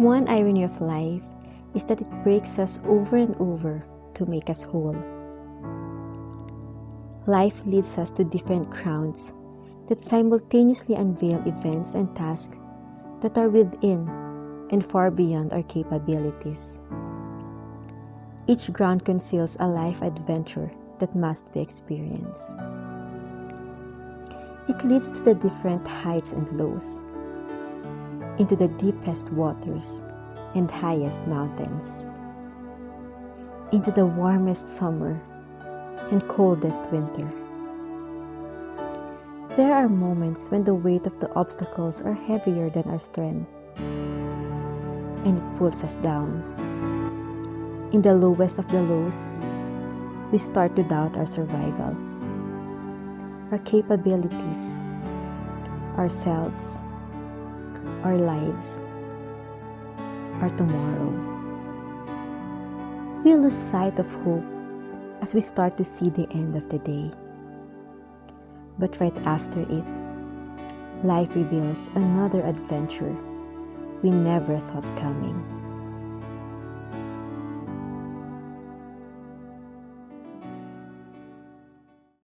One irony of life is that it breaks us over and over to make us whole. Life leads us to different crowns that simultaneously unveil events and tasks that are within and far beyond our capabilities. Each ground conceals a life adventure that must be experienced. It leads to the different heights and lows, into the deepest waters and highest mountains, into the warmest summer and coldest winter. There are moments when the weight of the obstacles are heavier than our strength, and it pulls us down. In the lowest of the lows, we start to doubt our survival, our capabilities, ourselves, our lives, our tomorrow. We lose sight of hope as we start to see the end of the day. But right after it, life reveals another adventure we never thought coming.